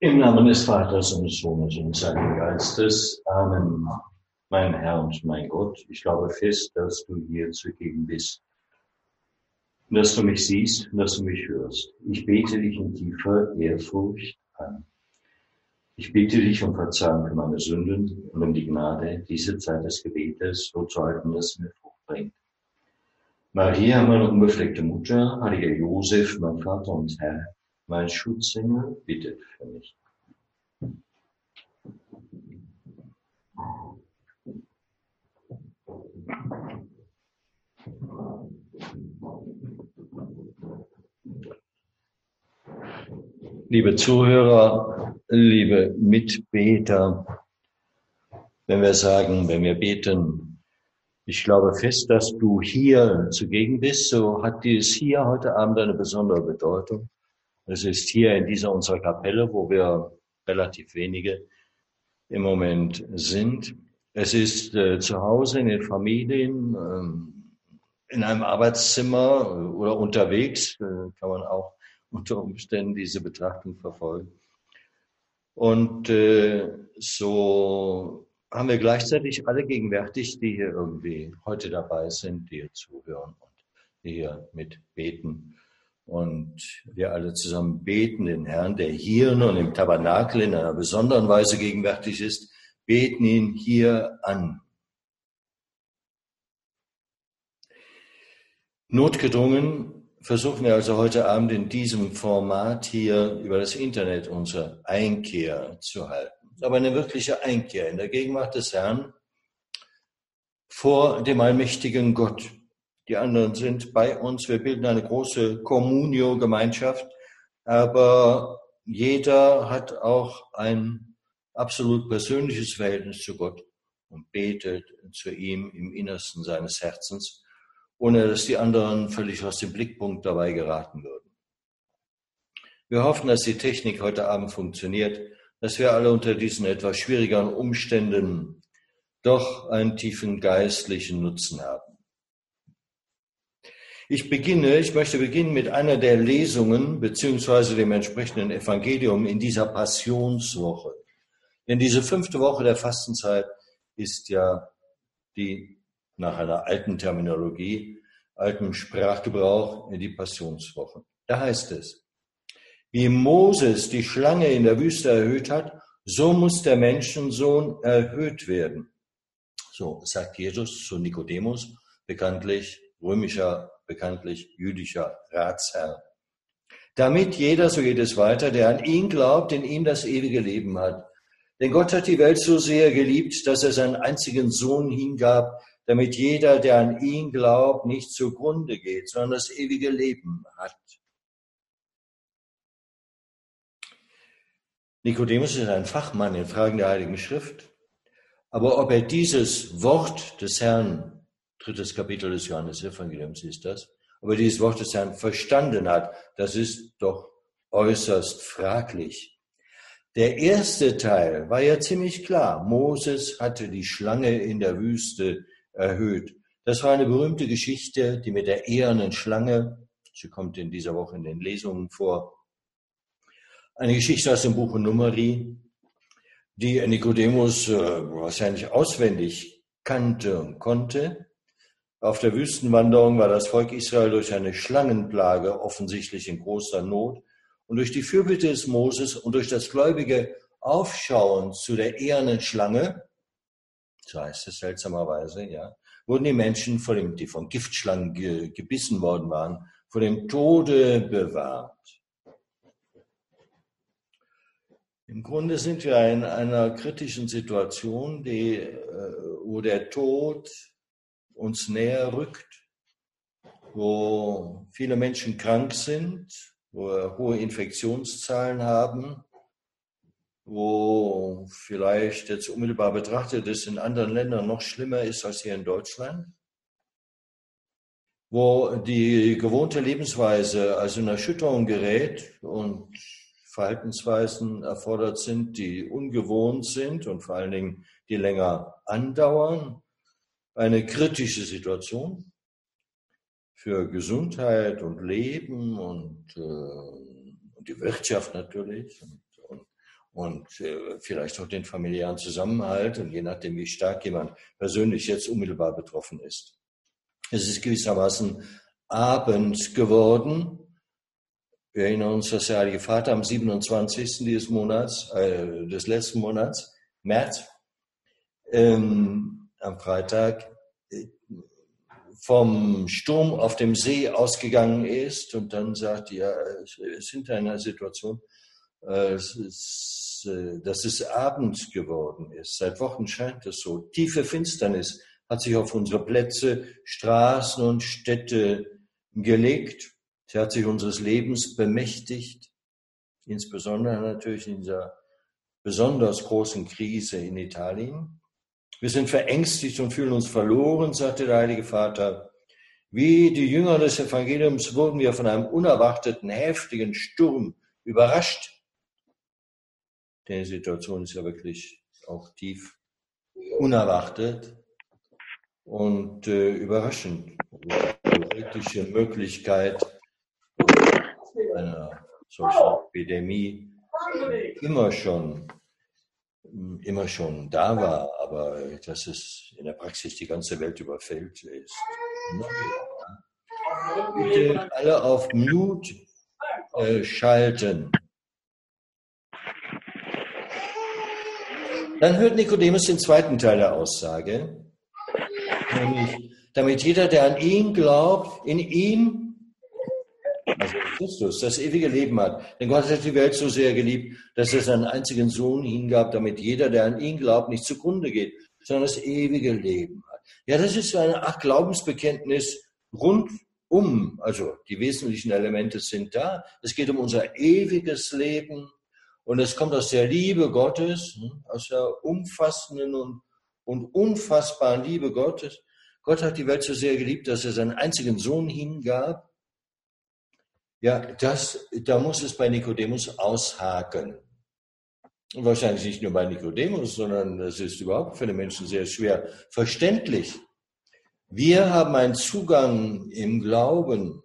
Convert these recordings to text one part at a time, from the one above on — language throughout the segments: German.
Im Namen des Vaters und des Sohnes und des Heiligen Geistes. Amen. Mein Herr und mein Gott, ich glaube fest, dass du hier zugegen bist, dass du mich siehst, dass du mich hörst. Ich bete dich in tiefer Ehrfurcht an. Ich bitte dich um Verzeihung für meine Sünden und um die Gnade, diese Zeit des Gebetes so zu halten, dass sie mir Frucht bringt. Maria, meine unbefleckte Mutter, heiliger Josef, mein Vater und Herr, mein Schutzengel, bittet für mich. Liebe Zuhörer, liebe Mitbeter, wenn wir sagen, wenn wir beten, ich glaube fest, dass du hier zugegen bist, so hat dies hier heute Abend eine besondere Bedeutung. Es ist hier in dieser unserer Kapelle, wo wir relativ wenige im Moment sind. Es ist äh, zu Hause in den Familien, äh, in einem Arbeitszimmer oder unterwegs, äh, kann man auch unter Umständen diese Betrachtung verfolgen. Und äh, so haben wir gleichzeitig alle gegenwärtig, die hier irgendwie heute dabei sind, die hier zuhören und die hier mitbeten. Und wir alle zusammen beten den Herrn, der hier nun im Tabernakel in einer besonderen Weise gegenwärtig ist, beten ihn hier an. Notgedrungen versuchen wir also heute Abend in diesem Format hier über das Internet unsere Einkehr zu halten. Aber eine wirkliche Einkehr in der Gegenwart des Herrn vor dem allmächtigen Gott. Die anderen sind bei uns. Wir bilden eine große Communio-Gemeinschaft, aber jeder hat auch ein absolut persönliches Verhältnis zu Gott und betet zu ihm im Innersten seines Herzens ohne dass die anderen völlig aus dem Blickpunkt dabei geraten würden. Wir hoffen, dass die Technik heute Abend funktioniert, dass wir alle unter diesen etwas schwierigeren Umständen doch einen tiefen geistlichen Nutzen haben. Ich beginne, ich möchte beginnen mit einer der Lesungen beziehungsweise dem entsprechenden Evangelium in dieser Passionswoche. Denn diese fünfte Woche der Fastenzeit ist ja die nach einer alten Terminologie, altem Sprachgebrauch, die Passionswoche. Da heißt es, wie Moses die Schlange in der Wüste erhöht hat, so muss der Menschensohn erhöht werden. So sagt Jesus zu Nikodemus, bekanntlich römischer, bekanntlich jüdischer Ratsherr. Damit jeder, so geht es weiter, der an ihn glaubt, in ihm das ewige Leben hat. Denn Gott hat die Welt so sehr geliebt, dass er seinen einzigen Sohn hingab, damit jeder, der an ihn glaubt, nicht zugrunde geht, sondern das ewige Leben hat. Nikodemus ist ein Fachmann in Fragen der Heiligen Schrift. Aber ob er dieses Wort des Herrn, drittes Kapitel des Johannes-Evangeliums ist das, ob er dieses Wort des Herrn verstanden hat, das ist doch äußerst fraglich. Der erste Teil war ja ziemlich klar. Moses hatte die Schlange in der Wüste erhöht. Das war eine berühmte Geschichte, die mit der ehernen Schlange, sie kommt in dieser Woche in den Lesungen vor, eine Geschichte aus dem Buch Numeri, die Nikodemus äh, wahrscheinlich auswendig kannte und konnte. Auf der Wüstenwanderung war das Volk Israel durch eine Schlangenplage offensichtlich in großer Not und durch die Fürbitte des Moses und durch das gläubige Aufschauen zu der ehernen Schlange so heißt es seltsamerweise, ja, wurden die Menschen, vor dem, die von Giftschlangen ge, gebissen worden waren, vor dem Tode bewahrt. Im Grunde sind wir in einer kritischen Situation, die, äh, wo der Tod uns näher rückt, wo viele Menschen krank sind, wo wir hohe Infektionszahlen haben, wo vielleicht jetzt unmittelbar betrachtet es in anderen Ländern noch schlimmer ist als hier in Deutschland, wo die gewohnte Lebensweise also in Erschütterung gerät und Verhaltensweisen erfordert sind, die ungewohnt sind und vor allen Dingen die länger andauern. Eine kritische Situation für Gesundheit und Leben und, äh, und die Wirtschaft natürlich und, und, äh, vielleicht auch den familiären Zusammenhalt und je nachdem, wie stark jemand persönlich jetzt unmittelbar betroffen ist. Es ist gewissermaßen Abend geworden wir erinnern uns, dass der Heilige Vater am 27. dieses Monats, äh, des letzten Monats, März, ähm, am Freitag, äh, vom Sturm auf dem See ausgegangen ist und dann sagt, ja, es ist hinter einer Situation, äh, äh, dass es Abend geworden ist. Seit Wochen scheint es so. Tiefe Finsternis hat sich auf unsere Plätze, Straßen und Städte gelegt. Sie hat sich unseres Lebens bemächtigt, insbesondere natürlich in dieser besonders großen Krise in Italien. Wir sind verängstigt und fühlen uns verloren, sagte der Heilige Vater. Wie die Jünger des Evangeliums wurden wir von einem unerwarteten, heftigen Sturm überrascht. Die Situation ist ja wirklich auch tief unerwartet und äh, überraschend. Die wirkliche Möglichkeit, einer solchen Epidemie immer schon, immer schon da war, aber dass es in der Praxis die ganze Welt überfällt, ist Bitte alle auf Mute äh, schalten. Dann hört Nikodemus den zweiten Teil der Aussage, nämlich, damit jeder, der an ihn glaubt, in ihm also Christus, das ewige Leben hat. Denn Gott hat die Welt so sehr geliebt, dass er seinen einzigen Sohn hingab, damit jeder, der an ihn glaubt, nicht zugrunde geht, sondern das ewige Leben hat. Ja, das ist so Art Glaubensbekenntnis rundum. Also die wesentlichen Elemente sind da. Es geht um unser ewiges Leben und es kommt aus der Liebe Gottes, hm, aus der umfassenden und, und unfassbaren Liebe Gottes. Gott hat die Welt so sehr geliebt, dass er seinen einzigen Sohn hingab, ja, das, da muss es bei Nikodemus aushaken. Und wahrscheinlich nicht nur bei Nikodemus, sondern es ist überhaupt für den Menschen sehr schwer verständlich. Wir haben einen Zugang im Glauben.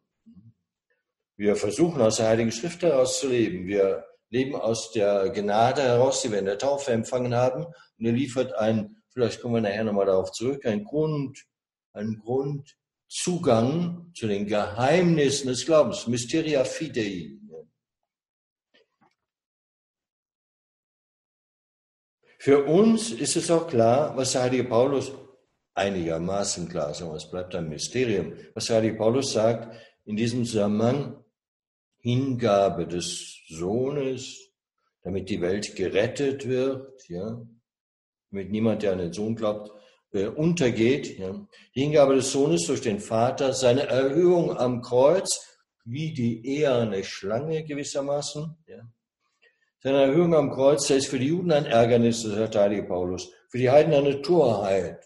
Wir versuchen aus der Heiligen Schrift heraus zu leben. Wir leben aus der Gnade heraus, die wir in der Taufe empfangen haben. Und er liefert ein, vielleicht kommen wir nachher nochmal darauf zurück, ein Grund, ein Grund, Zugang zu den Geheimnissen des Glaubens, Mysteria Fidei. Für uns ist es auch klar, was der heilige Paulus einigermaßen klar, sagen es bleibt ein Mysterium, was der heilige Paulus sagt in diesem Zusammenhang, Hingabe des Sohnes, damit die Welt gerettet wird, ja, damit niemand, der an den Sohn glaubt, äh, untergeht. Ja. Die Hingabe des Sohnes durch den Vater, seine Erhöhung am Kreuz, wie die eherne Schlange gewissermaßen. Ja. Seine Erhöhung am Kreuz, das ist für die Juden ein Ärgernis, das sagt der Paulus, für die Heiden eine Torheit.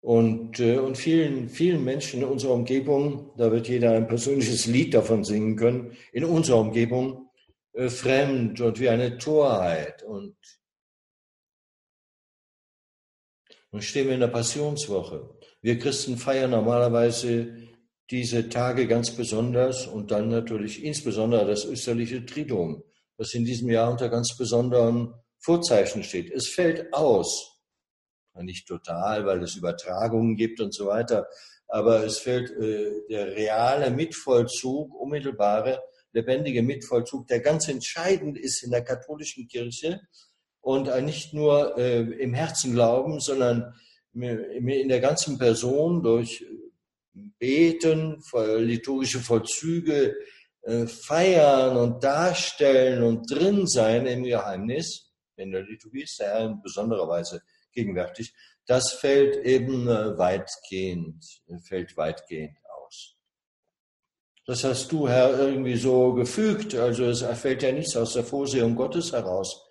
Und, äh, und vielen, vielen Menschen in unserer Umgebung, da wird jeder ein persönliches Lied davon singen können, in unserer Umgebung äh, fremd und wie eine Torheit. Und Nun stehen wir in der Passionswoche. Wir Christen feiern normalerweise diese Tage ganz besonders und dann natürlich insbesondere das österliche Triduum, das in diesem Jahr unter ganz besonderen Vorzeichen steht. Es fällt aus. Nicht total, weil es Übertragungen gibt und so weiter, aber es fällt äh, der reale Mitvollzug, unmittelbare, lebendige Mitvollzug, der ganz entscheidend ist in der katholischen Kirche und nicht nur äh, im Herzen glauben, sondern in der ganzen Person durch Beten, liturgische Vollzüge, äh, feiern und darstellen und drin sein im Geheimnis, in der Liturgie ist der Herr in besonderer Weise gegenwärtig, das fällt eben äh, weitgehend, fällt weitgehend aus. Das hast du, Herr, irgendwie so gefügt, also es fällt ja nichts aus der Vorsehung Gottes heraus.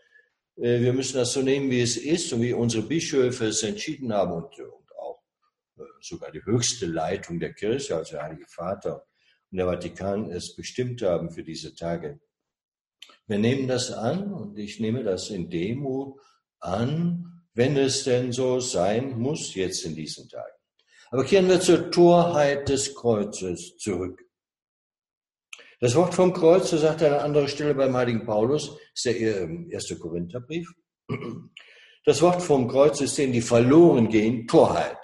Äh, wir müssen das so nehmen, wie es ist und wie unsere Bischöfe es entschieden haben und, und auch äh, sogar die höchste Leitung der Kirche, also der Heilige Vater und der Vatikan es bestimmt haben für diese Tage. Wir nehmen das an und ich nehme das in Demo an, wenn es denn so sein muss jetzt in diesen Tagen. Aber kehren wir zur Torheit des Kreuzes zurück. Das Wort vom Kreuz, so sagt er an einer anderen Stelle beim heiligen Paulus, ist der erste Korintherbrief. Das Wort vom Kreuz ist denen, die verloren gehen, Torheit.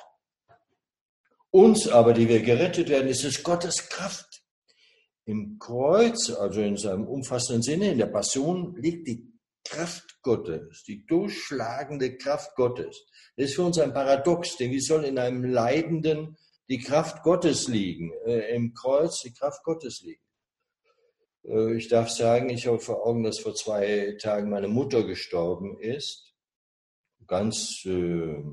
Uns aber, die wir gerettet werden, ist es Gottes Kraft. Im Kreuz, also in seinem umfassenden Sinne, in der Passion, liegt die Kraft Gottes, die durchschlagende Kraft Gottes. Das ist für uns ein Paradox, denn wie soll in einem Leidenden die Kraft Gottes liegen, äh, im Kreuz die Kraft Gottes liegen? Äh, ich darf sagen, ich habe vor Augen, dass vor zwei Tagen meine Mutter gestorben ist. Ganz äh,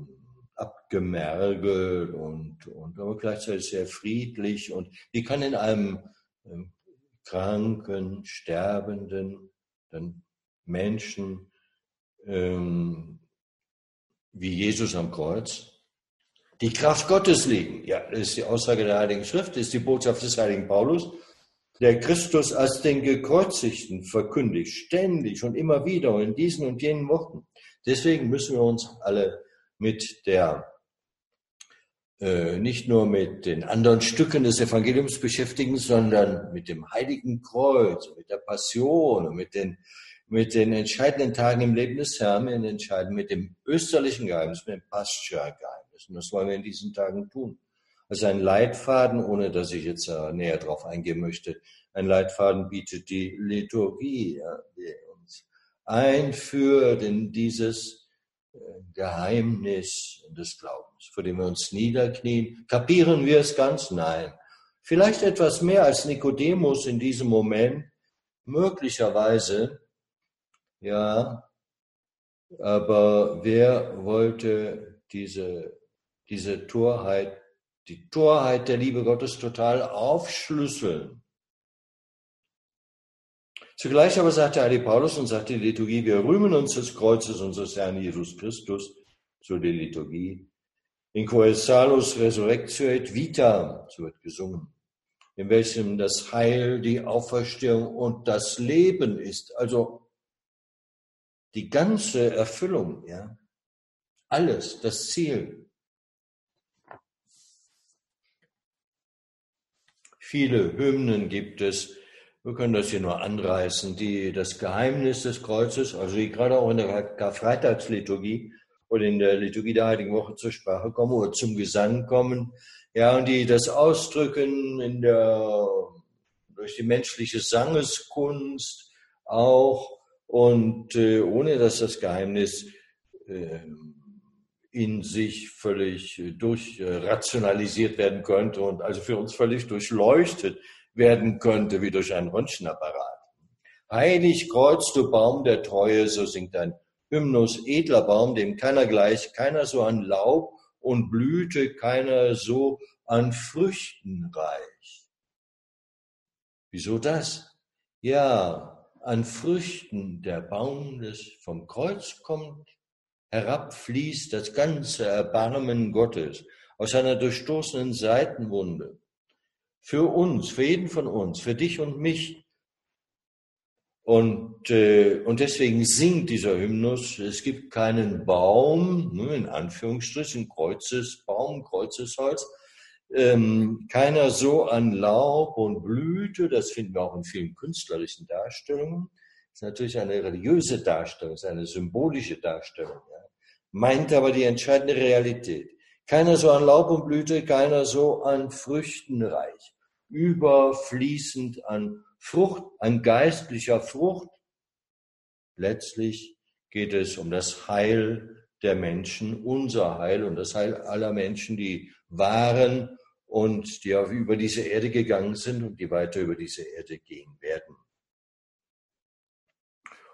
abgemergelt und, und aber gleichzeitig sehr friedlich. Und wie kann in einem äh, kranken, sterbenden dann Menschen ähm, wie Jesus am Kreuz die Kraft Gottes liegen? Ja, das ist die Aussage der Heiligen Schrift, das ist die Botschaft des Heiligen Paulus der Christus als den Gekreuzigten verkündigt, ständig und immer wieder und in diesen und jenen Wochen. Deswegen müssen wir uns alle mit der, äh, nicht nur mit den anderen Stücken des Evangeliums beschäftigen, sondern mit dem Heiligen Kreuz, mit der Passion und mit den, mit den entscheidenden Tagen im Leben des Herrn, entscheiden mit dem österlichen Geheimnis, mit dem Pascha-Geheimnis. Und das wollen wir in diesen Tagen tun. Also ein Leitfaden, ohne dass ich jetzt äh, näher darauf eingehen möchte, ein Leitfaden bietet die Liturgie, die uns einführt in dieses äh, Geheimnis des Glaubens, vor dem wir uns niederknien. Kapieren wir es ganz? Nein. Vielleicht etwas mehr als Nikodemus in diesem Moment, möglicherweise, ja, aber wer wollte diese, diese Torheit die Torheit der Liebe Gottes total aufschlüsseln. Zugleich aber sagte Ali Paulus und sagte die Liturgie, wir rühmen uns des Kreuzes unseres Herrn Jesus Christus, so die Liturgie. In quae salus resurrectio et vita, so wird gesungen, in welchem das Heil, die Auferstehung und das Leben ist. Also die ganze Erfüllung, ja. Alles, das Ziel. Viele Hymnen gibt es. Wir können das hier nur anreißen, die das Geheimnis des Kreuzes, also die gerade auch in der Karfreitagsliturgie oder in der Liturgie der Heiligen Woche zur Sprache kommen oder zum Gesang kommen. Ja, und die das ausdrücken in der, durch die menschliche Sangeskunst auch und äh, ohne dass das Geheimnis äh, in sich völlig äh, durchrationalisiert werden könnte und also für uns völlig durchleuchtet werden könnte wie durch einen Röntgenapparat. Heilig Kreuz, du Baum der Treue, so singt ein Hymnus, edler Baum, dem keiner gleich, keiner so an Laub und Blüte, keiner so an Früchten reich. Wieso das? Ja, an Früchten der Baum des vom Kreuz kommt, herabfließt das ganze Erbarmen Gottes aus seiner durchstoßenen Seitenwunde. Für uns, für jeden von uns, für dich und mich. Und, äh, und deswegen singt dieser Hymnus, es gibt keinen Baum, ne, in Anführungsstrichen, Kreuzesbaum, Kreuzesholz, ähm, keiner so an Laub und Blüte, das finden wir auch in vielen künstlerischen Darstellungen. Ist natürlich eine religiöse Darstellung, ist eine symbolische Darstellung meint aber die entscheidende Realität. Keiner so an Laub und Blüte, keiner so an Früchten reich, überfließend an Frucht, an geistlicher Frucht. Letztlich geht es um das Heil der Menschen, unser Heil und das Heil aller Menschen, die waren und die auf über diese Erde gegangen sind und die weiter über diese Erde gehen werden.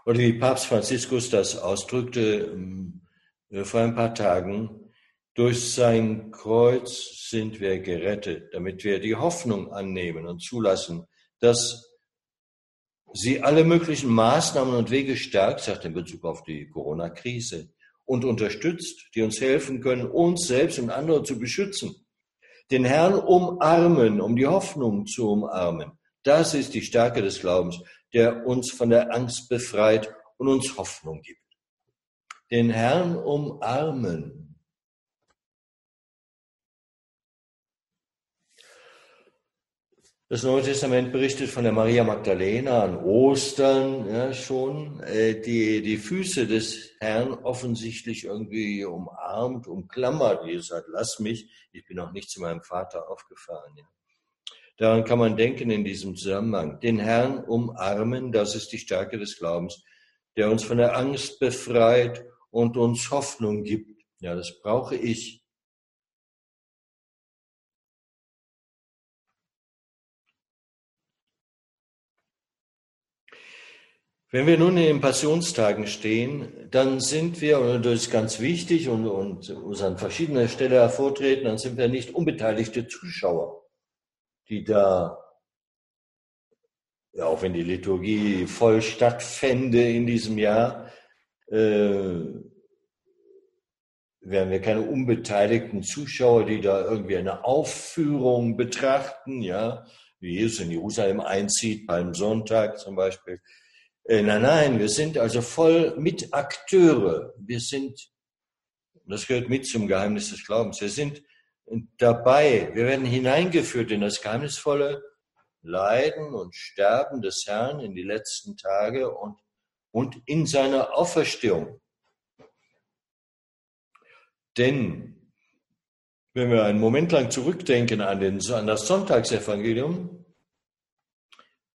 Oder wie Papst Franziskus das ausdrückte, ähm, äh, vor ein paar Tagen, durch sein Kreuz sind wir gerettet, damit wir die Hoffnung annehmen und zulassen, dass sie alle möglichen Maßnahmen und Wege stärkt, sagt in Bezug auf die Corona-Krise, und unterstützt, die uns helfen können, uns selbst und andere zu beschützen. Den Herrn umarmen, um die Hoffnung zu umarmen. Das ist die Stärke des Glaubens, der uns von der Angst befreit und uns Hoffnung gibt. Den Herrn umarmen. Das Neue Testament berichtet von der Maria Magdalena an Ostern ja, schon, äh, die die Füße des Herrn offensichtlich irgendwie umarmt, umklammert. Jesus sagt, lass mich, ich bin noch nicht zu meinem Vater aufgefahren. Ja. Daran kann man denken in diesem Zusammenhang. Den Herrn umarmen, das ist die Stärke des Glaubens, der uns von der Angst befreit und uns Hoffnung gibt. Ja, das brauche ich. Wenn wir nun in den Passionstagen stehen, dann sind wir, und das ist ganz wichtig und, und uns an verschiedener Stelle hervortreten, dann sind wir nicht unbeteiligte Zuschauer, die da, ja, auch wenn die Liturgie voll stattfände in diesem Jahr, äh, wären wir keine unbeteiligten Zuschauer, die da irgendwie eine Aufführung betrachten, ja, wie Jesus in Jerusalem einzieht, beim Sonntag zum Beispiel nein, nein, wir sind also voll Mitakteure. Wir sind, das gehört mit zum Geheimnis des Glaubens, wir sind dabei, wir werden hineingeführt in das geheimnisvolle Leiden und Sterben des Herrn in die letzten Tage und, und in seiner Auferstehung. Denn wenn wir einen Moment lang zurückdenken an, den, an das Sonntagsevangelium,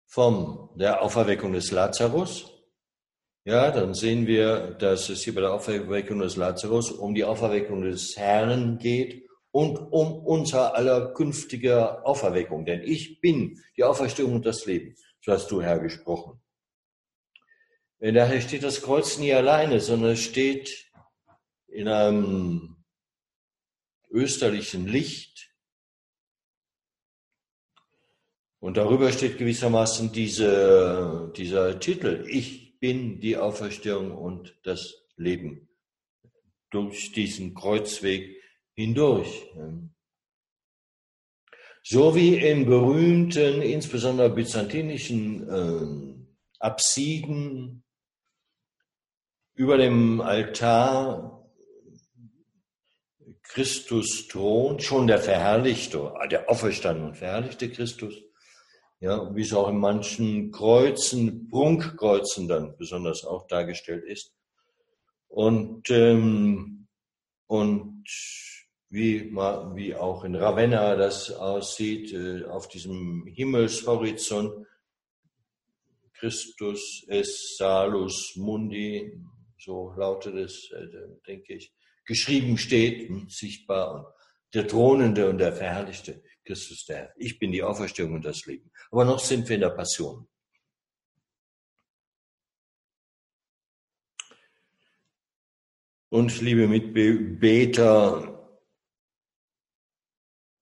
von der Auferweckung des Lazarus, ja, dann sehen wir, dass es hier bei der Auferweckung des Lazarus um die Auferweckung des Herrn geht und um unser aller künftige Auferweckung. Denn ich bin die Auferstehung und das Leben. So hast du, Herr, gesprochen. Daher steht das Kreuz nie alleine, sondern steht in einem österlichen Licht Und darüber steht gewissermaßen diese, dieser Titel, ich bin die Auferstehung und das Leben durch diesen Kreuzweg hindurch. So wie in berühmten, insbesondere byzantinischen äh, Apsiden über dem Altar Christus thront, schon der verherrlichte, der auferstandene und verherrlichte Christus, ja, wie es auch in manchen Kreuzen, Prunkkreuzen dann besonders auch dargestellt ist. Und, ähm, und wie, wie auch in Ravenna das aussieht, äh, auf diesem Himmelshorizont, Christus es salus mundi, so lautet es, äh, denke ich, geschrieben steht, sichtbar der Thronende und der Verherrlichte Christus der Herr. Ich bin die Auferstehung und das Leben. Aber noch sind wir in der Passion. Und liebe Mitbeter,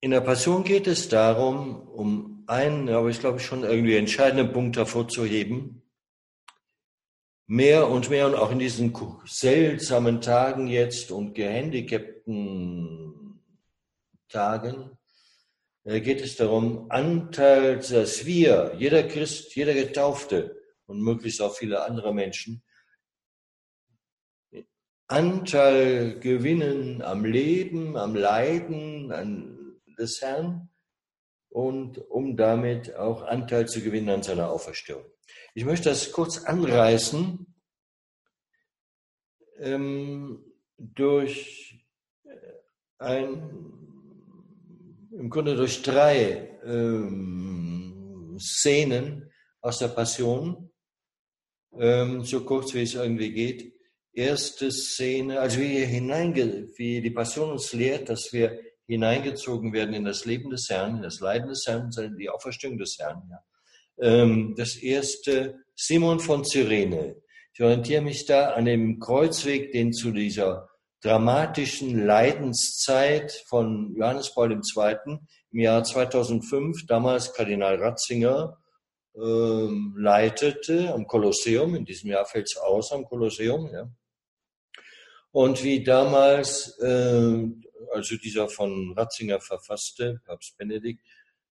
in der Passion geht es darum, um einen, aber ich glaube schon irgendwie entscheidenden Punkt hervorzuheben, mehr und mehr und auch in diesen seltsamen Tagen jetzt und gehandicapten Tagen, geht es darum, Anteil, dass wir, jeder Christ, jeder Getaufte und möglichst auch viele andere Menschen, Anteil gewinnen am Leben, am Leiden an des Herrn und um damit auch Anteil zu gewinnen an seiner Auferstehung. Ich möchte das kurz anreißen ähm, durch ein im Grunde durch drei ähm, Szenen aus der Passion, ähm, so kurz wie es irgendwie geht. Erste Szene, also wie, hineinge, wie die Passion uns lehrt, dass wir hineingezogen werden in das Leben des Herrn, in das Leiden des Herrn, in die Auferstehung des Herrn. Ja. Ähm, das erste, Simon von Cyrene. Ich orientiere mich da an dem Kreuzweg, den zu dieser dramatischen Leidenszeit von Johannes Paul II. im Jahr 2005, damals Kardinal Ratzinger, äh, leitete am Kolosseum. In diesem Jahr fällt es aus am Kolosseum. Ja. Und wie damals äh, also dieser von Ratzinger verfasste, Papst Benedikt,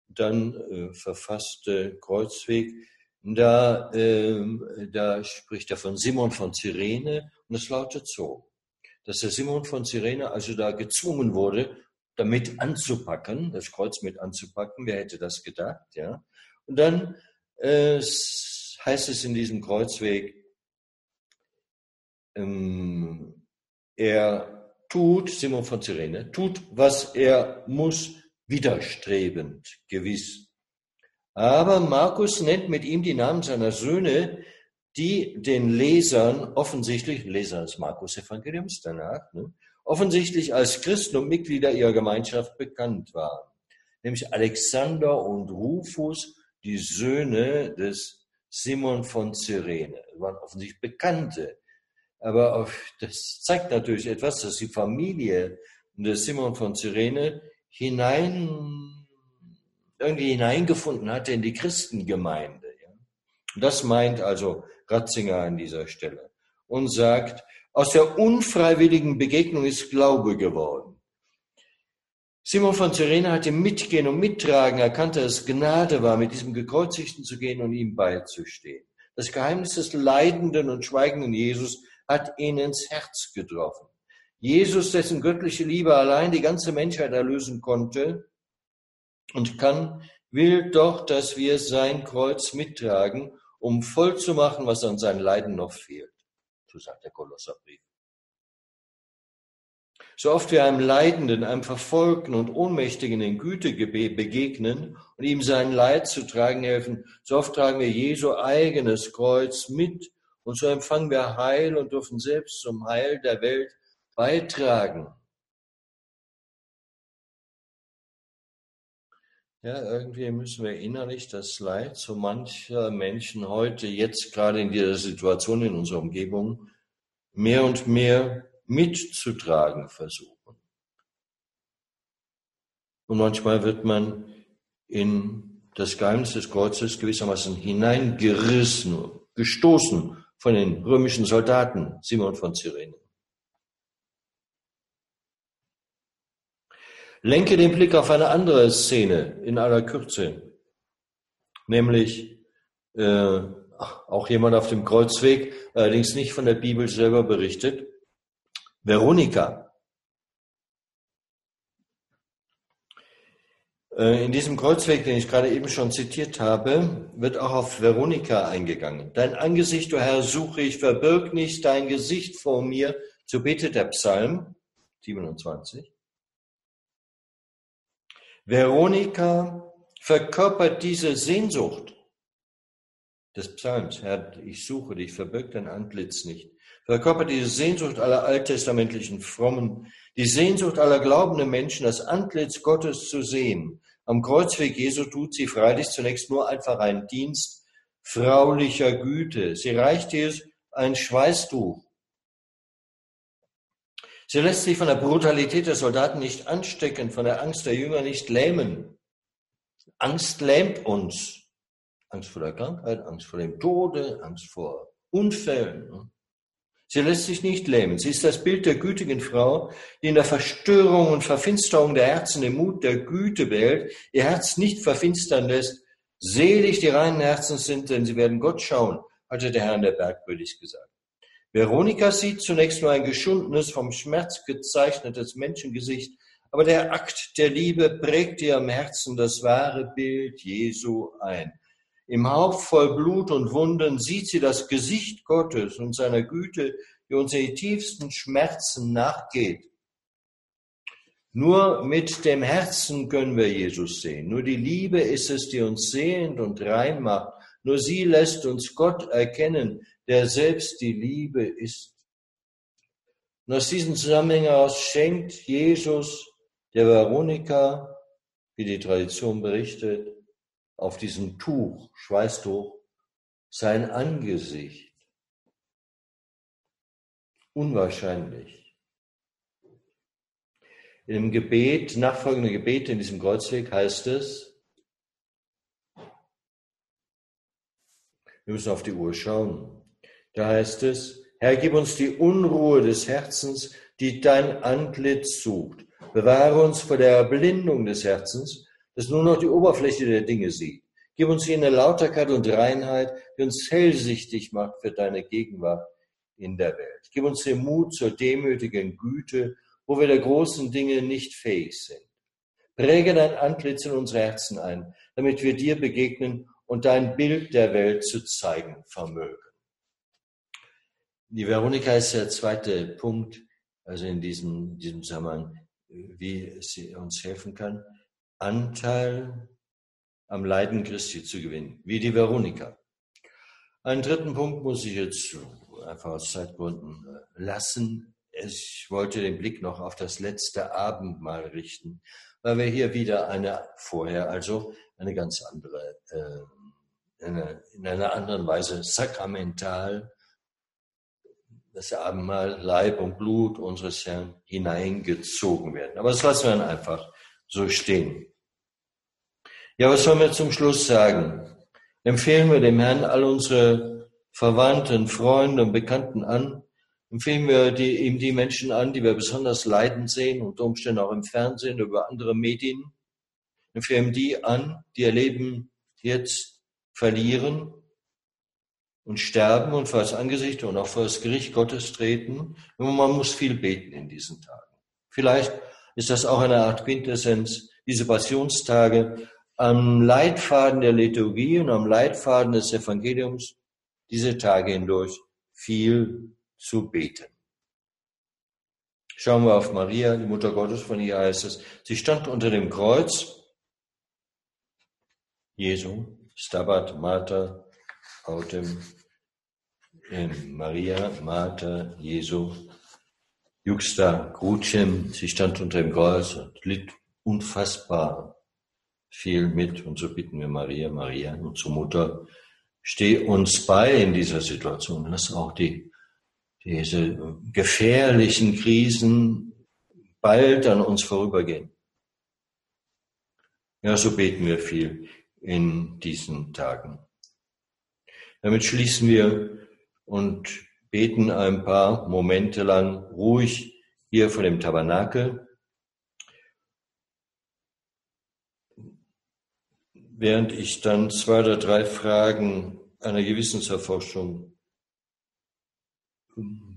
dann äh, verfasste Kreuzweg, da, äh, da spricht er von Simon von Cyrene und es lautet so, dass der Simon von Cyrene also da gezwungen wurde, damit anzupacken, das Kreuz mit anzupacken. Wer hätte das gedacht? Ja. Und dann äh, heißt es in diesem Kreuzweg, ähm, er tut, Simon von Cyrene, tut, was er muss, widerstrebend, gewiss. Aber Markus nennt mit ihm die Namen seiner Söhne, die den Lesern offensichtlich, Leser des Markus Evangeliums danach, ne, offensichtlich als Christen und Mitglieder ihrer Gemeinschaft bekannt waren. Nämlich Alexander und Rufus, die Söhne des Simon von Cyrene. Das waren offensichtlich Bekannte. Aber das zeigt natürlich etwas, dass die Familie des Simon von Cyrene hinein, irgendwie hineingefunden hatte in die Christengemeinde. Das meint also Ratzinger an dieser Stelle und sagt, aus der unfreiwilligen Begegnung ist Glaube geworden. Simon von Cyrene hatte Mitgehen und Mittragen erkannt, dass es Gnade war, mit diesem Gekreuzigten zu gehen und ihm beizustehen. Das Geheimnis des leidenden und schweigenden Jesus hat ihn ins Herz getroffen. Jesus, dessen göttliche Liebe allein die ganze Menschheit erlösen konnte und kann, will doch, dass wir sein Kreuz mittragen, um voll zu machen, was an seinem Leiden noch fehlt. So sagt der Kolosserbrief. So oft wir einem Leidenden, einem Verfolgten und Ohnmächtigen in Güte begegnen und ihm sein Leid zu tragen helfen, so oft tragen wir Jesu eigenes Kreuz mit und so empfangen wir Heil und dürfen selbst zum Heil der Welt beitragen. Ja, irgendwie müssen wir innerlich das Leid so mancher Menschen heute, jetzt gerade in dieser Situation in unserer Umgebung, mehr und mehr mitzutragen versuchen. Und manchmal wird man in das Geheimnis des Kreuzes gewissermaßen hineingerissen, gestoßen von den römischen Soldaten, Simon von Cyrene. Lenke den Blick auf eine andere Szene in aller Kürze, nämlich äh, auch jemand auf dem Kreuzweg, allerdings nicht von der Bibel selber berichtet, Veronika. Äh, in diesem Kreuzweg, den ich gerade eben schon zitiert habe, wird auch auf Veronika eingegangen. Dein Angesicht, du Herr, suche ich, verbirg nicht dein Gesicht vor mir, so betet der Psalm 27. Veronika verkörpert diese Sehnsucht des Psalms. Herr, ich suche dich, verbirg dein Antlitz nicht. Verkörpert diese Sehnsucht aller alttestamentlichen Frommen, die Sehnsucht aller glaubenden Menschen, das Antlitz Gottes zu sehen. Am Kreuzweg Jesu tut sie freilich zunächst nur einfach einen Dienst fraulicher Güte. Sie reicht ihr ein Schweißtuch Sie lässt sich von der Brutalität der Soldaten nicht anstecken, von der Angst der Jünger nicht lähmen. Angst lähmt uns. Angst vor der Krankheit, Angst vor dem Tode, Angst vor Unfällen. Sie lässt sich nicht lähmen. Sie ist das Bild der gütigen Frau, die in der Verstörung und Verfinsterung der Herzen den Mut der Güte behält, ihr Herz nicht verfinstern lässt. Selig die reinen Herzens sind, denn sie werden Gott schauen, hatte der Herr in der Bergpredigt gesagt. Veronika sieht zunächst nur ein geschundenes, vom Schmerz gezeichnetes Menschengesicht, aber der Akt der Liebe prägt ihr am Herzen das wahre Bild Jesu ein. Im Haupt voll Blut und Wunden sieht sie das Gesicht Gottes und seiner Güte, die uns in die tiefsten Schmerzen nachgeht. Nur mit dem Herzen können wir Jesus sehen. Nur die Liebe ist es, die uns sehend und rein macht. Nur sie lässt uns Gott erkennen, der selbst die Liebe ist. Und aus diesem Zusammenhang heraus schenkt Jesus der Veronika, wie die Tradition berichtet, auf diesem Tuch, Schweißtuch, sein Angesicht. Unwahrscheinlich. In dem Gebet, nachfolgende Gebet in diesem Kreuzweg heißt es, wir müssen auf die Uhr schauen. Da heißt es, Herr, gib uns die Unruhe des Herzens, die dein Antlitz sucht. Bewahre uns vor der Erblindung des Herzens, das nur noch die Oberfläche der Dinge sieht. Gib uns jene Lauterkeit und Reinheit, die uns hellsichtig macht für deine Gegenwart in der Welt. Gib uns den Mut zur demütigen Güte, wo wir der großen Dinge nicht fähig sind. Präge dein Antlitz in unsere Herzen ein, damit wir dir begegnen und dein Bild der Welt zu zeigen vermögen. Die Veronika ist der zweite Punkt, also in diesem, diesem Zusammenhang, wie sie uns helfen kann, Anteil am Leiden Christi zu gewinnen, wie die Veronika. Einen dritten Punkt muss ich jetzt einfach aus Zeitgründen lassen. Ich wollte den Blick noch auf das letzte Abendmahl richten, weil wir hier wieder eine, vorher also eine ganz andere, äh, eine, in einer anderen Weise sakramental das Abendmahl, Leib und Blut unseres Herrn hineingezogen werden. Aber das lassen wir dann einfach so stehen. Ja, was sollen wir zum Schluss sagen? Empfehlen wir dem Herrn all unsere Verwandten, Freunde und Bekannten an? Empfehlen wir die, ihm die Menschen an, die wir besonders leidend sehen, unter Umständen auch im Fernsehen über andere Medien? Empfehlen die an, die ihr Leben jetzt verlieren und sterben und vor das Angesicht und auch vor das Gericht Gottes treten? Und man muss viel beten in diesen Tagen. Vielleicht ist das auch eine Art Quintessenz, diese Passionstage am Leitfaden der Liturgie und am Leitfaden des Evangeliums diese Tage hindurch viel zu beten. Schauen wir auf Maria, die Mutter Gottes, von ihr heißt es, sie stand unter dem Kreuz, Jesu, Stabat Mater, autem Maria, Mater, Jesu, Juxta, Crucem, sie stand unter dem Kreuz und litt unfassbar viel mit und so bitten wir Maria, Maria, unsere Mutter, steh uns bei in dieser Situation. Lass auch die, diese gefährlichen Krisen bald an uns vorübergehen. Ja, so beten wir viel in diesen Tagen. Damit schließen wir und beten ein paar Momente lang ruhig hier vor dem Tabernakel. Während ich dann zwei oder drei Fragen einer Gewissenserforschung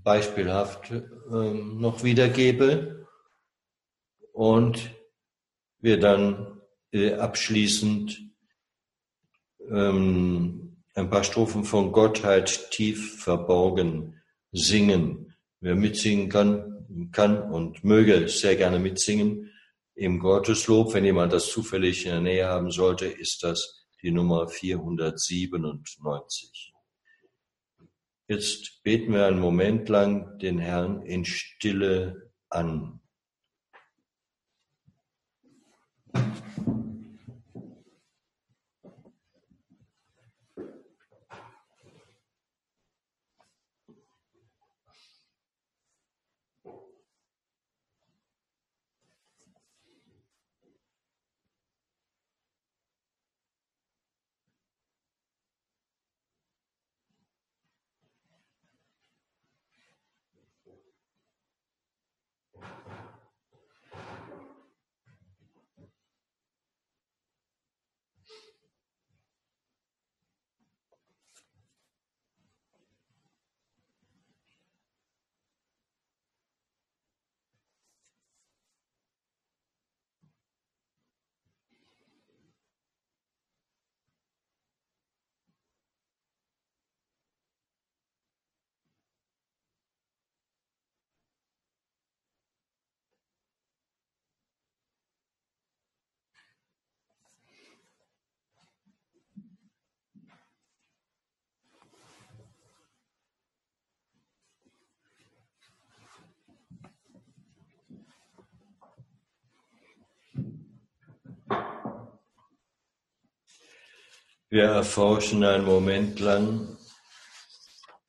beispielhaft ähm, noch wiedergebe und wir dann äh, abschließend ähm, ein paar Strophen von Gottheit tief verborgen singen. Wer mitsingen kann, kann und möge sehr gerne mitsingen. Im Gotteslob, wenn jemand das zufällig in der Nähe haben sollte, ist das die Nummer 497. Jetzt beten wir einen Moment lang den Herrn in Stille an. Wir erforschen einen Moment lang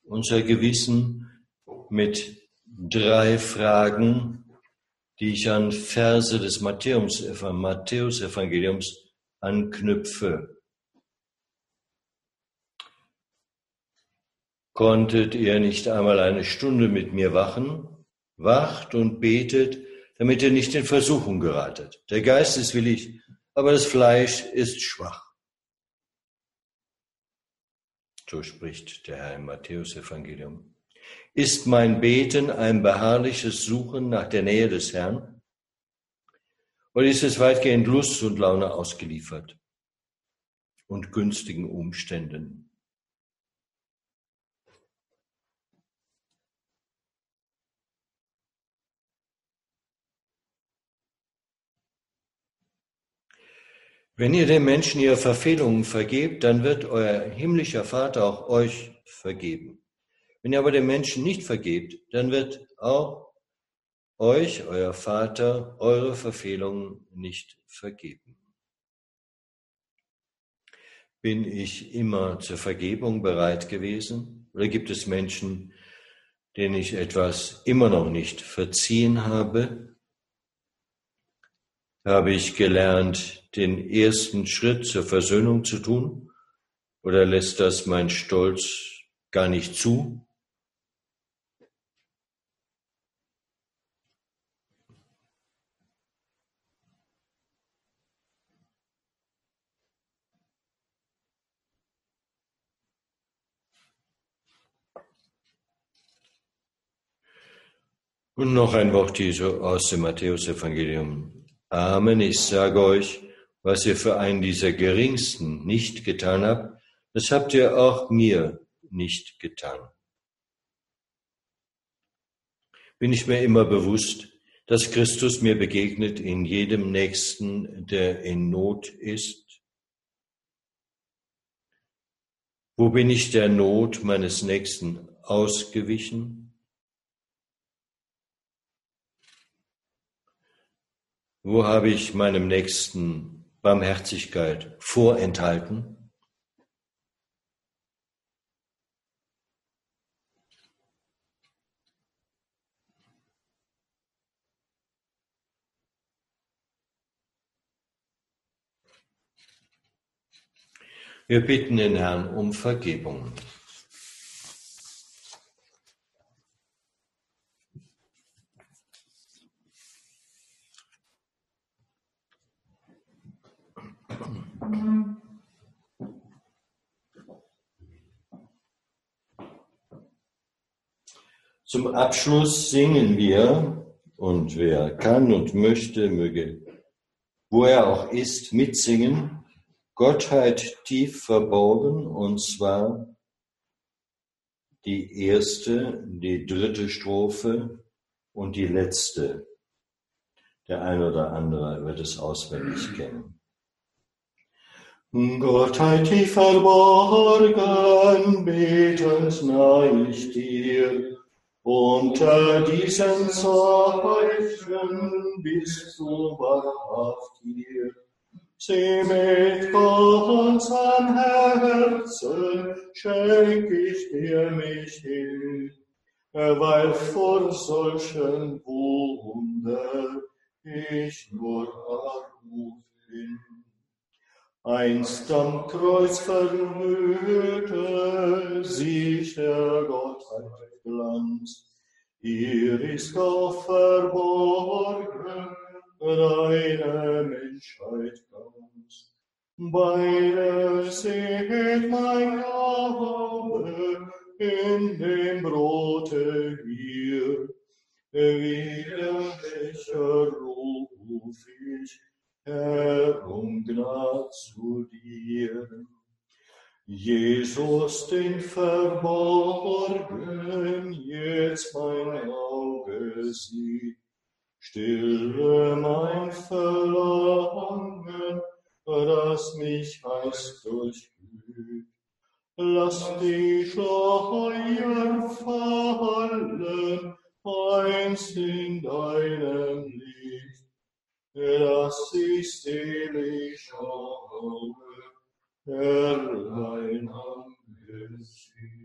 unser Gewissen mit drei Fragen, die ich an Verse des Matthäus-Evangeliums anknüpfe. Konntet ihr nicht einmal eine Stunde mit mir wachen? Wacht und betet, damit ihr nicht in Versuchung geratet. Der Geist ist willig, aber das Fleisch ist schwach. So spricht der Herr im Matthäusevangelium. Ist mein Beten ein beharrliches Suchen nach der Nähe des Herrn? Oder ist es weitgehend Lust und Laune ausgeliefert und günstigen Umständen? Wenn ihr den Menschen ihre Verfehlungen vergebt, dann wird euer himmlischer Vater auch euch vergeben. Wenn ihr aber den Menschen nicht vergebt, dann wird auch euch euer Vater eure Verfehlungen nicht vergeben. Bin ich immer zur Vergebung bereit gewesen? Oder gibt es Menschen, denen ich etwas immer noch nicht verziehen habe? Habe ich gelernt, den ersten Schritt zur Versöhnung zu tun? Oder lässt das mein Stolz gar nicht zu? Und noch ein Wort Jesu aus dem Matthäusevangelium. Amen, ich sage euch, was ihr für einen dieser Geringsten nicht getan habt, das habt ihr auch mir nicht getan. Bin ich mir immer bewusst, dass Christus mir begegnet in jedem Nächsten, der in Not ist? Wo bin ich der Not meines Nächsten ausgewichen? Wo habe ich meinem Nächsten Barmherzigkeit vorenthalten? Wir bitten den Herrn um Vergebung. Zum Abschluss singen wir, und wer kann und möchte, möge, wo er auch ist, mitsingen, Gottheit tief verborgen, und zwar die erste, die dritte Strophe und die letzte. Der eine oder andere wird es auswendig kennen. Gottheit tief verborgen, betend nahe ich dir, unter diesen Zeichen bist du wahrhaft hier. Sieh mit ganzem Herzen schenk ich dir mich hin, weil vor solchen Wunder ich nur Armut bin. Einst am Kreuz verhüllte sich der Gottheit Glanz. Hier ist auch verborgen deine Menschheit ganz. Beide seht mein Glaube in dem Brote hier. Wie der Becher ruf ich, Herr, um Gnad zu dir. Jesus den Verborgen jetzt mein Auge sieht, stille mein Verlangen, das mich heiß durchglüht. Lass die Schleier fallen, einst in deinem Licht, dass ich selig schaue Herrlein am Gesicht.